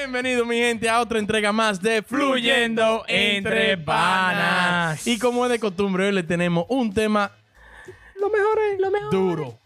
Bienvenido, mi gente, a otra entrega más de Fluyendo entre Panas. Y como es de costumbre, hoy le tenemos un tema Lo mejor es. Lo mejor. duro.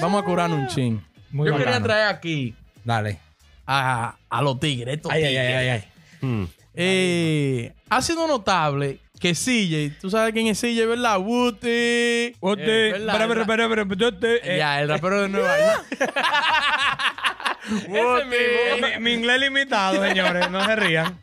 Vamos a curar un chin. Muy Yo quería traer aquí Dale. a, a los tigres. estos Ay, ay, tigres. ay, ay, ay. Eh, ha sido notable que CJ, tú sabes quién es CJ, ¿verdad? Wooty. Eh, ¿verdad? Espera, espera, espera, espera, espera, espera, Ya, el rapero de Nueva York. Mi, mi inglés limitado, señores. No se rían.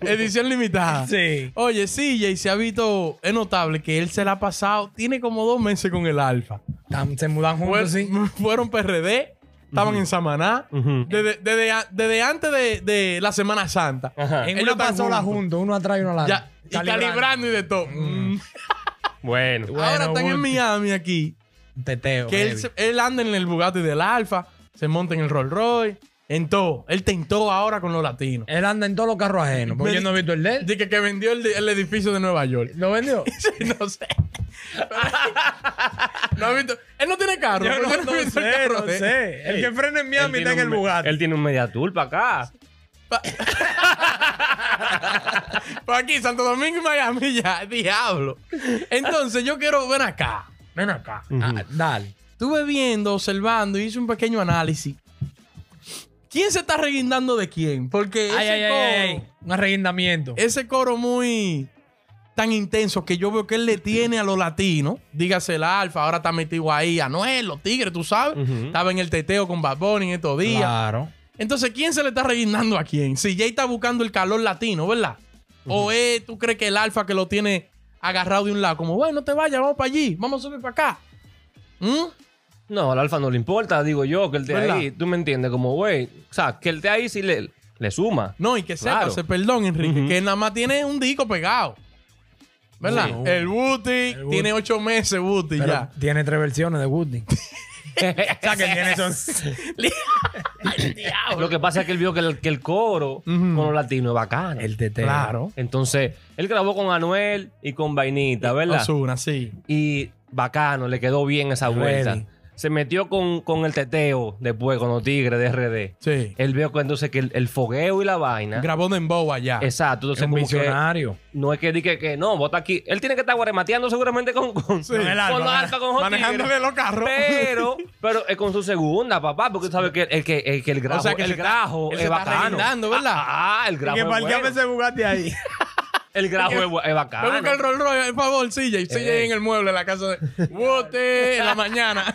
Edición limitada. Sí. Oye, CJ se ha visto, es notable que él se la ha pasado, tiene como dos meses con el Alfa. Tam- Se mudan Fue- juntos, sí. Fueron PRD, estaban en Samaná, desde, desde a- desde antes de, de la Semana Santa. En Ellos una están pasola juntos. juntos, uno atrás y uno adelante. Ya, y calibrando. y de todo. Mm. Bueno. Bueno, Ahora están en. Miami aquí, Teteo. que él, heavy. se- él anda en el Bugatti del Alfa, se monta en el Rolls Royce, en todo. Él tentó ahora con los latinos. Él anda en todos los carros ajenos. Porque yo no he visto el de él. Dice que, que vendió el, el edificio de Nueva York. ¿Lo vendió? Sí, no sé. no ha visto. Él no tiene carro. Yo pero no, no he visto el sé, carro no de sé. El que frena en Miami está en el Bugatti. Él tiene un media tour para acá. Pues aquí, Santo Domingo y Miami, ya, diablo. Entonces, yo quiero, ven acá, ven acá. Ah, dale. Estuve viendo, observando y hice un pequeño análisis. ¿Quién se está reguindando de quién? Porque Ay, ese, ay, ay, coro, ay, ay. Un arreguindamiento. ese coro muy tan intenso que yo veo que él le tiene a los latinos, dígase el Alfa, ahora está metido ahí, Anuel, los Tigres, tú sabes. Estaba en el teteo con Bad Bunny en estos días. Claro. Entonces, ¿quién se le está reguindando a quién? Si Jay está buscando el calor latino, ¿verdad? O es, tú crees que el alfa que lo tiene agarrado de un lado, como, bueno, no te vayas, vamos para allí, vamos a subir para acá. ¿Mm? No, al alfa no le importa, digo yo, que él esté ¿Verdad? ahí. Tú me entiendes, como, güey. O sea, que él esté ahí sí le, le suma. No, y que Claro. sepa, perdón, Enrique, Ujú. que nada más tiene un disco pegado. ¿Verdad? Sí. El Booty El Booty. tiene ocho meses, Booty, Pero ya. tiene tres versiones de Woody. o sea, que tiene son... Lo que pasa es que él vio que el, que el coro con los latinos es bacano. El teteo. Claro. Entonces, él grabó con Anuel y con Vainita, ¿verdad? Osuna, sí. Y bacano, le quedó bien esa vuelta. Ready. Se metió con, con el teteo después, con los tigres de RD. Sí. Él vio que entonces que el, el fogueo y la vaina. Grabó Dembow allá. Exacto. Es Entonces, un como que visionario. no es que diga que, no, bota aquí. Él tiene que estar guaremateando seguramente con, con, Sí. con el los alfa, con los Manejándole los carros. Pero, pero es con su segunda, papá, porque tú sabes que el, que, el, que el grajo, O sea, que el está- grajo él es está bacano. ¿verdad? Ah, ah, el grajo que es bueno. ese Bugatti ahí. El grajo es, es Me bacano. busca el Rolls Royce, por favor, CJ. CJ Eh. en el mueble en la casa de Bote en la mañana.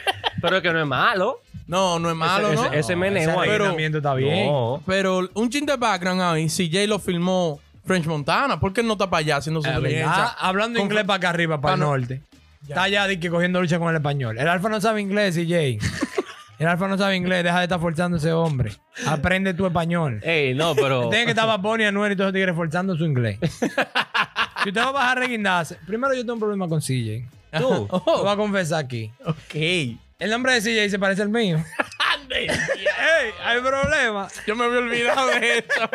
Pero es que no es malo. No, no es malo, ese, ¿no? ese, ese meneo ese ahí. arreguindamiento está bien. No. Pero un chin de background ahí, CJ lo filmó French Montana. ¿Por qué él no está para allá haciendo su Es diligencia? verdad. Hablando Con- inglés para acá arriba, para el norte. Está allá de que cogiendo lucha con el español. El alfa no sabe inglés, CJ. El alfa no sabe inglés. Deja de estar forzando a ese hombre. Aprende tu español. Ey, no, pero. Tiene que estar Bad Bunny, Anuel y todos esos tigres forzando su inglés. si usted va a bajar a reguindarse, primero yo tengo un problema con CJ. Tú. Lo Oh, voy a confesar aquí. ok. El nombre de CJ se parece al mío. ¡Ey! Hay problema. Yo me había olvidado de eso.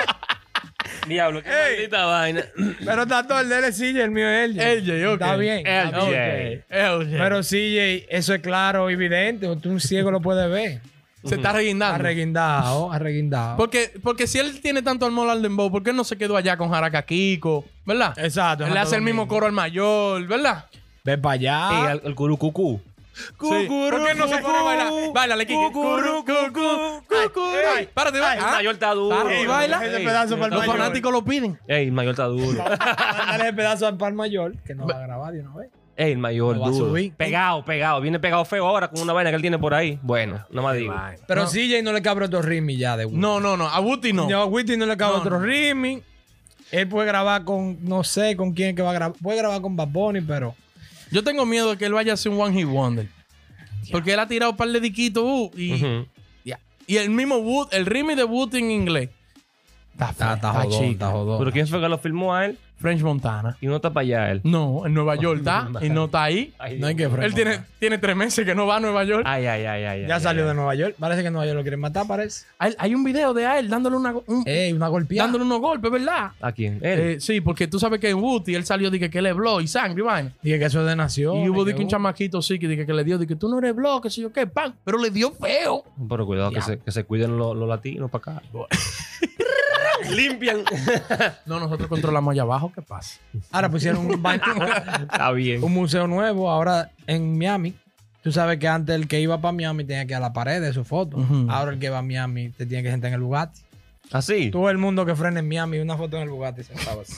Diablo, qué Ey. maldita vaina. Pero está todo el es CJ, el mío es LJ. LJ, ok. Está bien. está LJ. bien. LJ. Pero CJ, eso es claro, evidente. Tú un ciego lo puedes ver. se está reguindando. Arreguindado, arreguindado. Porque, porque si él tiene tanto amor al dembow, ¿por qué no se quedó allá con Jaraca Kiko? ¿Verdad? Exacto. Él le hace el mismo coro al mayor, ¿verdad? Ve para allá. el, el curucucú. Sí. ¿Por qué no se pone a bailar? Báilale, Kiki. Curu, cu, cu, cu, cu. Ay, Párate, El baila. mayor está duro. Baila. Ese ey, pedazo para el Los mayor. fanáticos lo piden. Ey, el mayor está duro. Mándale el pedazo al par mayor, que no va a grabar de una vez. Ey, el mayor duro. Pegado, pegado. Viene pegado feo ahora con una vaina que él tiene por ahí. Bueno, no me digo. Pero No. CJ no le cabe otro ritmo ya de No, no, no. A Buti no. No, a Witty no le cabe No, otro no. ritmo. Él puede grabar con, no sé con quién que va a grabar. Puede grabar con Bad Bunny, pero. Yo tengo miedo de que él vaya a ser un One Hit Wonder. Porque él ha tirado un par de diquitos uh, y, el mismo Wood, el ritmo de Wood en inglés. Está, feo, Está, está jodón, chico. está jodón. Pero ¿quién fue que lo filmó a él? French Montana. Y no está para allá él. No, en Nueva York está y no está ahí. Ay, No hay que. Él tiene, tiene tres meses que no va a Nueva York. Ay, ay, ay, ay. Ya ay, salió ay. de Nueva York. Parece que en Nueva York lo quieren matar, parece. Hay, hay un video de a él dándole, una, un- Ey, una golpeada. dándole unos golpes, ¿verdad? ¿A quién? Él. Eh, sí, porque tú sabes que en Woody él salió de que, que él es blow y sangre vaina. Dije que eso es de nación. y hubo que un chamaquito sí que, dije que le dio, de que tú no eres blow, que sé yo qué, pan. Pero le dio feo. Pero cuidado, que se, que se cuiden los, los latinos para acá. limpian. No, nosotros controlamos allá abajo. ¿Qué pasa? Ahora pusieron un, baño- Está bien. un museo nuevo ahora en Miami. Tú sabes que antes el que iba para Miami tenía que ir a la pared de su foto. Ujú. Ahora el que va a Miami te tiene que sentar en el Bugatti. Así. Todo el mundo que frena en Miami, una foto en el Bugatti sentado así.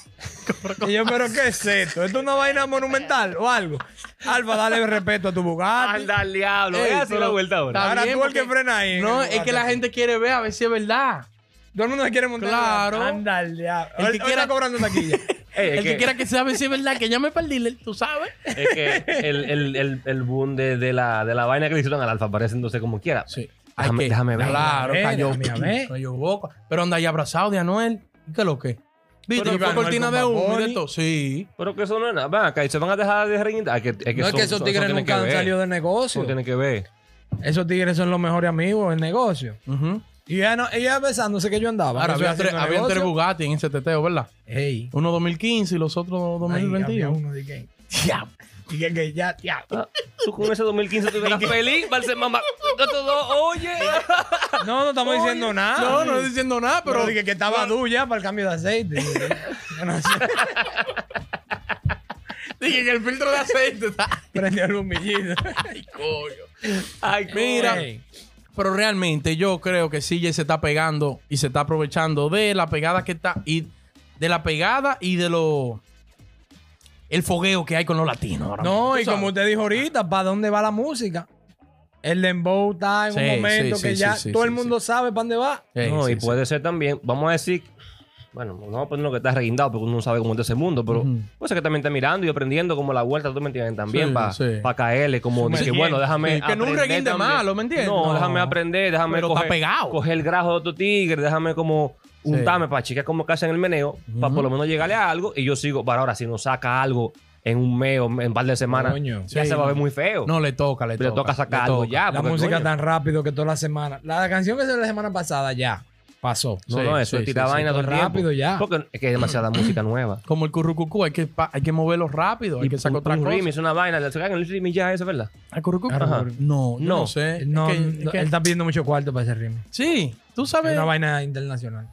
y yo, ¿pero qué es esto? ¿Esto es una vaina monumental o algo? Alfa, dale respeto a tu Bugatti. Anda al diablo. Ey, Voy a hacer pero- la vuelta ahora. Está Ahora bien, tú el que porque- frena ahí. en No, el es que la gente quiere ver a ver si es verdad. Todo el mundo se quiere montar. Claro. Anda al diablo. El que Hoy- hoy quiera- está cobrando taquilla. Ey, es el que, quiera que sabe si es verdad, que llame para el dealer, tú sabes. Es que el, el, el, el boom de, de, la, de la vaina que le hicieron al alfa pareciéndose como quiera. Sí. Déjame- déjame ver. Claro, Déjame ver, cayó, déjame ver. cayó boca. Pero anda ahí abrazado de Anuel. ¿Y qué es lo que? ¿Viste? Pero que fue Anuel cortina con de Bad humo y de Bunny. todo. Sí. Pero que eso no es nada. Ven acá, y se van a dejar de que, es que no es son- que esos son- tigres eso nunca han ver. salido del Eso negocio. tiene que ver. Esos tigres son los mejores amigos en negocio. Ujú. Y ella, no, ella besándose que yo andaba. Ahora, había, tres, había Bugatti en ese teteo, ¿verdad? Ey. Uno 2015 y los otros Ahí había 2021. uno de que, diablo. Y que, que ya, ya. Ah, tú con ese 2015 tú eras feliz, Valse mamá. No, oye. No, no estamos diciendo nada. No, no estoy diciendo nada, Pero pero. dije que estaba duro ya para el cambio de aceite. Yo no sé. Dije que el filtro de aceite está. Prendió el humillito. Ay, coño. Ay, Mira. Pero realmente yo creo que CJ se está pegando y se está aprovechando de la pegada que está y de la pegada y de lo el fogueo que hay con los latinos. ahora No, y sabes. como usted dijo ahorita, ¿para dónde va la música? El dembow está en Sí, un momento sí, que sí, ya sí, sí, todo el sí, mundo sabe para dónde va. Sí, no, sí, y sí. puede ser también, vamos a decir, bueno, no vamos a poner lo que está reguindado porque uno no sabe cómo es ese mundo, pero puede ser que también está mirando y aprendiendo como la vuelta, tú me entiendes, también Sí, para sí. caerle, como que Sumergiendo. bueno, déjame. Sí, que no un reguinde también. malo, ¿me entiendes? No, No. déjame aprender, déjame Pero está coger, pegado. coger el grajo de otro tigre, déjame como untarme para chicas como que hacen el meneo, para por lo menos llegarle a algo y yo sigo, para ahora, si nos saca algo en un mes o en un par de semanas, Coño. ya Sí, se va a ver no. muy feo. No le toca, le le toca. toca sacar algo toca. ya. La música coño, tan rápido que toda la semana. La canción que salió la semana pasada ya pasó. No, Sí, no, eso sí, es tirar sí, vaina todo el rápido ya. Porque es que hay demasiada música nueva. Como el currucucú, hay que, hay que moverlo rápido, hay que sacar otra un cosa. remix, una vaina, le sacan el remix ya, eso, ¿verdad? ¿Al currucucú? Ajá. No, no, No. sé. Es No, que- es no, que- él está pidiendo mucho cuarto para ese ritmo. Sí, tú Es sabes. una vaina internacional.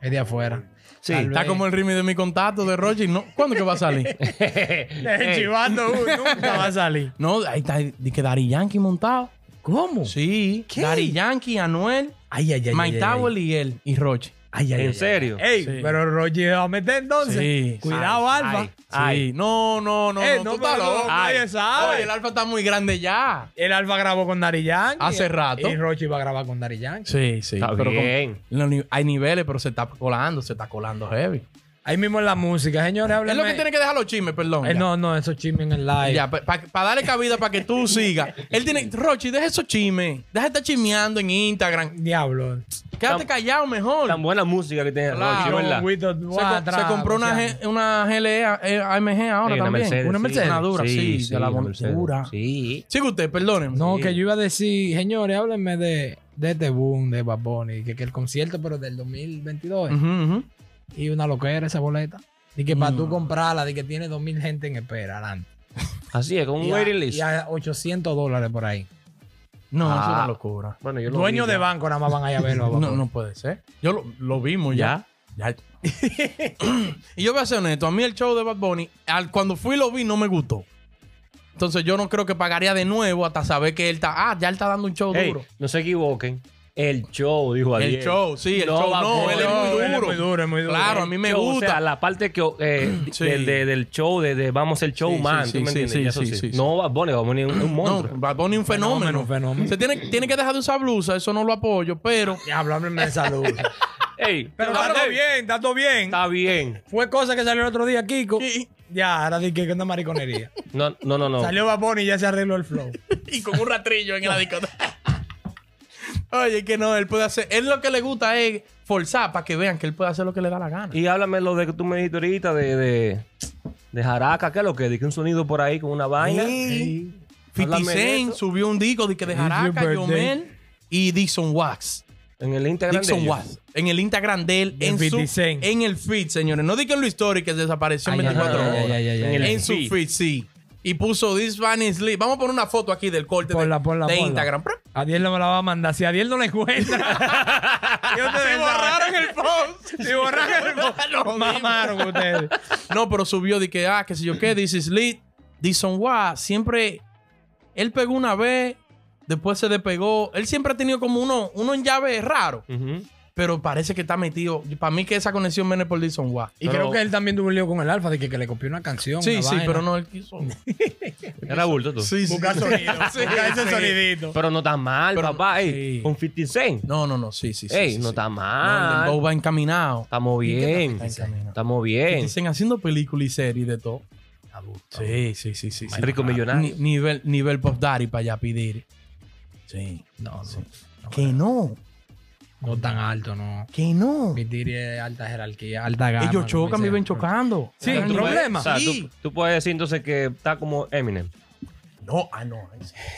Es de afuera. Sí. Tal Está vez. como el ritmo de mi contacto de Roger. No, ¿Cuándo que va a salir? El chivando uh, nunca va a salir. no, ahí está que Dari Yankee montado. ¿Cómo? Sí, ¿Qué? Dari Yankee, Anuel, Ay, ay, ay. Mike ay. y él, y Roche. Ay, ay, ¿En ay, serio? Ey, Sí. pero Roger va a meter entonces. Sí. Cuidado, Ay, Alfa. ay. Sí. Ay. No, no, no, Ey, no, no, tú estás loco. nadie sabe. Oye, el Alfa está muy grande ya. El Alfa grabó con Dari Yankee. Hace rato. Y Rochi va a grabar con Dari Yankee. Sí, sí. Está pero bien. hay niveles, pero se está colando, se está colando heavy. Ahí mismo en la música, señores, Es lo que tiene que dejar los chismes, perdón. Eh, no, no, esos chismes en el live. Ya, para darle cabida para que tú sigas. Él tiene, Rochi, deja esos chismes. Deja de estar chismeando en Instagram. Diablo. Quédate Tan- callado mejor. Tan buena música que tiene Claro, Rochi, ¿verdad? Se, compró una, G- una GLE eh, AMG ahora Sí, una también. Mercedes, una sí. Mercedes. Una dura, sí, de la una bon- Mercedes. dura. Sí. Sigue usted, perdónenme. No, Sí. que yo iba a decir, señores, háblenme de, de este boom de Bad Bunny, que, que el concierto, pero del 2022, Ujú, ujú. Y una loquera esa boleta. Y que para Mm. tú comprarla, de que tiene 2000 gente en espera adelante. Así es, con un waiting list. y a 800 dólares por ahí. No, es Ah. una locura. Bueno, yo lo Dueños de banco nada más van a ir a verlo. No, no puede ser. Yo lo, lo vimos ya. Ya. y yo voy a ser honesto. A mí el show de Bad Bunny, al- cuando fui y lo vi, no me gustó. Entonces yo no creo que pagaría de nuevo hasta saber que él está... Ah, ya él está dando un show Ey, duro. no se equivoquen. El show, dijo El Adiel. show, sí, el No, show. No, él es muy él es duro. muy duro, es muy duro. Claro, a El mí me show, gusta. O sea, la parte que, eh, Sí. del, de- del show de, de vamos el show Sí, man, sí, ¿tú me sí, entiendes? sí, eso sí, sí. sí, sí. No, Bad Bunny, Bad Bunny es un, un No, monstruo. Bad Bunny es un fenómeno. Fenómeno, fenómeno. Se tiene, tiene que dejar de usar blusa, eso no lo apoyo, pero... Diablo, háblenme de salud. Ey, Pero está todo bien, está todo bien. Está bien. Fue cosa que salió el otro día, Kiko. Y, Ya, ahora di que es una mariconería. No, no, no. no. Salió Bad Bunny y ya se arregló el flow. y con un ratrillo en la discoteca. Oye, que no, él puede hacer... Él lo que le gusta es forzar para que vean que él puede hacer lo que le da la gana. Y háblame lo de que tú me dijiste ahorita de, de, de Jaraca, ¿qué es lo que? Dije un sonido por ahí con una vaina. Sí. 50 Háblame de Cent eso. subió un disco de que de Jaraca. Yomel y Dixon Wax. En el Instagram de Dixon ellos. Wax. En el Instagram de él, De en, 50 su, en el feed, señores. No digan lo histórico que desapareció en Ay, ay, 24 ay, horas. En el en su feed. sí. y puso This Van is Lee. Vamos a poner una foto aquí del corte de, Ponla, ponla, de ponla. Instagram. Adiel no me la va a mandar. Si Adiel no la encuentra. yo te borraron el post. Si borraron el post. Mamaron ustedes. No, pero subió de que, ah, que si yo qué, This is. Dison Wa siempre. Él pegó una vez, después se despegó. Él siempre ha tenido como uno, uno en llave raro, Ujú. Pero parece que está metido. Para mí que esa conexión viene por Dison Wa. Y Pero- creo que él también tuvo un lío con el Alfa de que, que le copió una canción. Sí, una sí, vaina. pero no él quiso. Era bulto tú. Sí, sí. Busca sonido. Sí, Busca ese sí. sonidito. Pero no está mal, Pero- papá. Ey, sí. con 50 Cent. No, no, no, sí, sí. sí, Ey, sí, no sí. está No, el mal. dembow va encaminado. Estamos bien. Está encaminado. Estamos bien. Dicen haciendo películas y series de todo. Sí, sí, sí, sí. sí. Rico millonario. Ni- nivel, nivel Pop Daddy para allá pedir. Sí. No, Sí. no. Que no, No tan alto, no. que no. Mi tiri es alta jerarquía, alta gama. Ellos chocan, viven chocando. Sí, tú problema. O sea, Sí. tú, tú puedes decir entonces que está como Eminem. No, ah, no.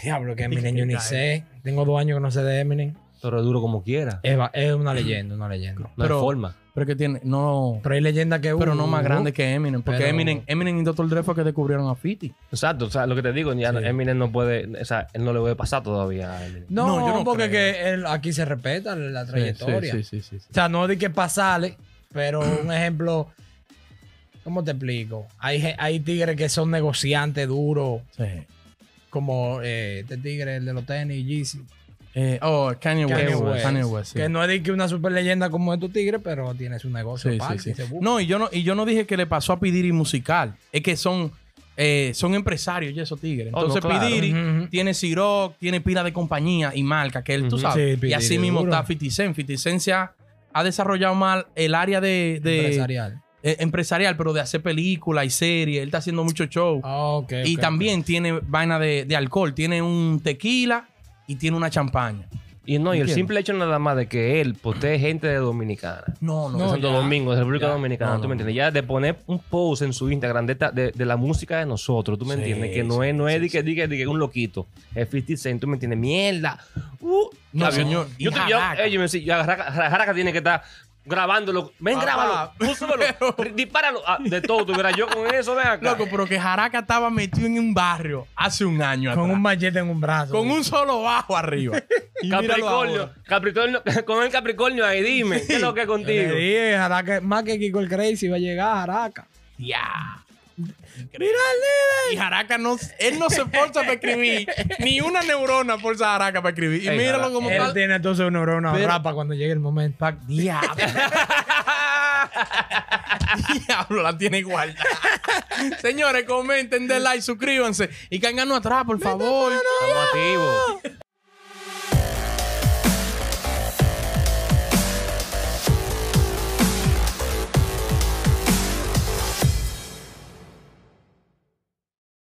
Diablo, que Eminem yo ni sé. Tengo dos años que no sé de Eminem. Pero es duro como quiera. Es, una leyenda, una leyenda. No Pero- hay forma. Pero que tiene, no. Pero hay leyendas que Pero no más grande que Eminem. Porque pero- Eminem, Eminem y Dr. Dre fue que descubrieron a 50. Exacto, o sea, lo que te digo, ya Sí. Eminem no puede, o sea, él no le puede pasar todavía a Eminem. No, No, yo no porque creo. que él- aquí se respeta la trayectoria. Sí, sí, sí. sí, sí. O sea, no de que pasarle, pero un ejemplo. ¿Cómo te explico? Hay, hay tigres que son negociantes duros, Sí. como eh, este tigre, el de los tenis, Yeezy. Eh, oh, Kanye West. Kanye Kanye West. Sí. Que no es de que una super leyenda como estos tigres, pero tiene su negocio Sí, sí, y se. No, y yo no, y yo no dije que le pasó a Pidiri musical. Es que son, eh, son empresarios ya esos tigres. Oh, no, Entonces claro. Pidiri Ujú, ujú. tiene Ciroc, tiene pila de compañía y marca que él, tú Ujú. sabes. Sí, P. y así mismo duro. está 50 Cent. 50 Cent se ha, ha desarrollado mal el área de, de- Empresarial. eh, empresarial, pero de hacer películas y series. Él está haciendo mucho show. Ah, ok, y también tiene vaina de, de alcohol. Tiene un tequila y tiene una champaña. Y no, y el simple hecho nada más de que él postee gente de Dominicana. No, no. de Santo ya. Domingo, de República Ya. Dominicana, No, ¿tú me entiendes? Ya de poner un post en su Instagram de, esta- de, de la música de nosotros, ¿tú me Sí, entiendes? Que no es, no es sí, que diga un loquito, es 50 Cent, ¿tú me entiendes? Mierda. Uh, No, señor. Yo, Y te- yo, Jaraca. eh, yo me decía, Jaraca tiene que estar grabándolo. Ven, Papá. grábalo. Tú súbelo. Dispáralo. Ah, de todo, tuviera yo con eso, ven acá. Loco, pero que Jaraca estaba metido en un barrio hace un año Con atrás. un machete en un brazo. Con un solo bajo arriba. Y míralo Capricornio, ahora. Capricornio, con el Capricornio ahí, dime, ¿qué es lo que es Le contigo? dije, Jaraca, más que Kiko el Crazy va a llegar a Jaraca. Ya. Y Jaraca no, él no se esfuerza para escribir. Ni una neurona forza a Jaraca para escribir. Y Ey, míralo como Él tal. tiene entonces una neurona Pero- rapa cuando llegue el momento. Diablo. Diablo, la tiene igual. Señores, comenten, den like, suscríbanse. Y caigan atrás, por favor. Estamos activos.